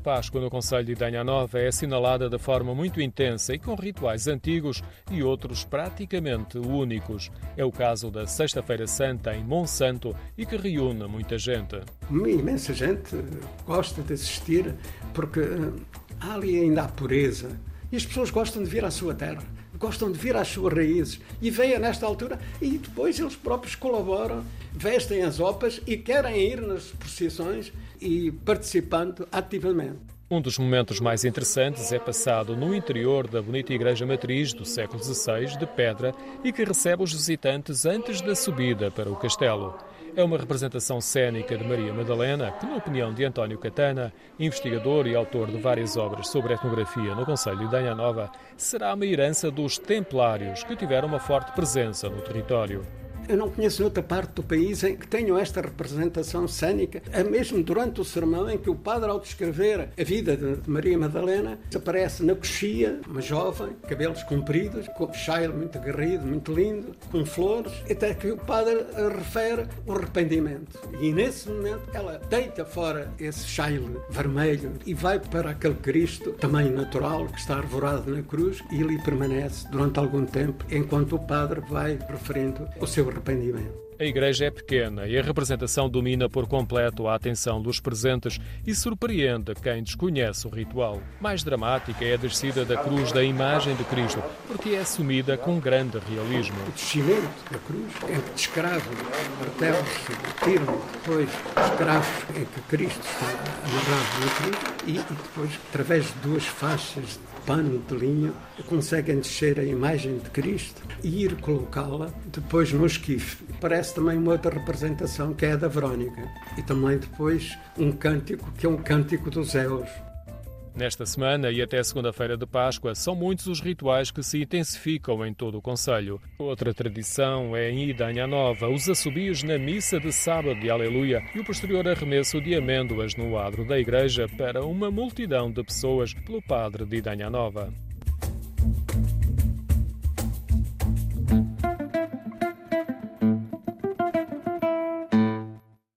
Páscoa no Conselho de Idanha Nova é assinalada de forma muito intensa e com rituais antigos e outros praticamente únicos. É o caso da Sexta-feira Santa em Monsanto e que reúne muita gente. Uma imensa gente gosta de assistir porque há ali ainda a pureza e as pessoas gostam de vir à sua terra gostam de vir às suas raízes e vêm nesta altura e depois eles próprios colaboram, vestem as opas e querem ir nas procissões e participando ativamente. Um dos momentos mais interessantes é passado no interior da bonita Igreja Matriz do século XVI, de pedra, e que recebe os visitantes antes da subida para o castelo. É uma representação cênica de Maria Madalena, que, na opinião de António Catana, investigador e autor de várias obras sobre etnografia no Conselho de Anha Nova, será uma herança dos templários, que tiveram uma forte presença no território. Eu não conheço outra parte do país em que tenham esta representação cênica, é mesmo durante o sermão em que o padre, ao descrever a vida de Maria Madalena, aparece na coxia, uma jovem, cabelos compridos, com o muito agarrido, muito lindo, com flores, até que o padre refere o arrependimento. E nesse momento ela deita fora esse chaile vermelho e vai para aquele Cristo, tamanho natural, que está arvorado na cruz, e ali permanece durante algum tempo, enquanto o padre vai referindo o seu arrependimento. A igreja é pequena e a representação domina por completo a atenção dos presentes e surpreende quem desconhece o ritual. Mais dramática é a descida da cruz da imagem de Cristo, porque é assumida com grande realismo. O descimento da cruz, em que descravo martelos tiram depois os cravos em que Cristo está amarrado na cruz e, e depois, através de duas faixas de pano de linho, conseguem descer a imagem de Cristo e ir colocá-la depois no esquife. Parece também uma outra representação que é a da Verónica. E também depois um cântico que é um cântico dos Eus. Nesta semana e até segunda-feira de Páscoa, são muitos os rituais que se intensificam em todo o Conselho. Outra tradição é em Idanha Nova, os assobios na missa de sábado de Aleluia e o posterior arremesso de amêndoas no adro da igreja para uma multidão de pessoas pelo padre de Idanha Nova.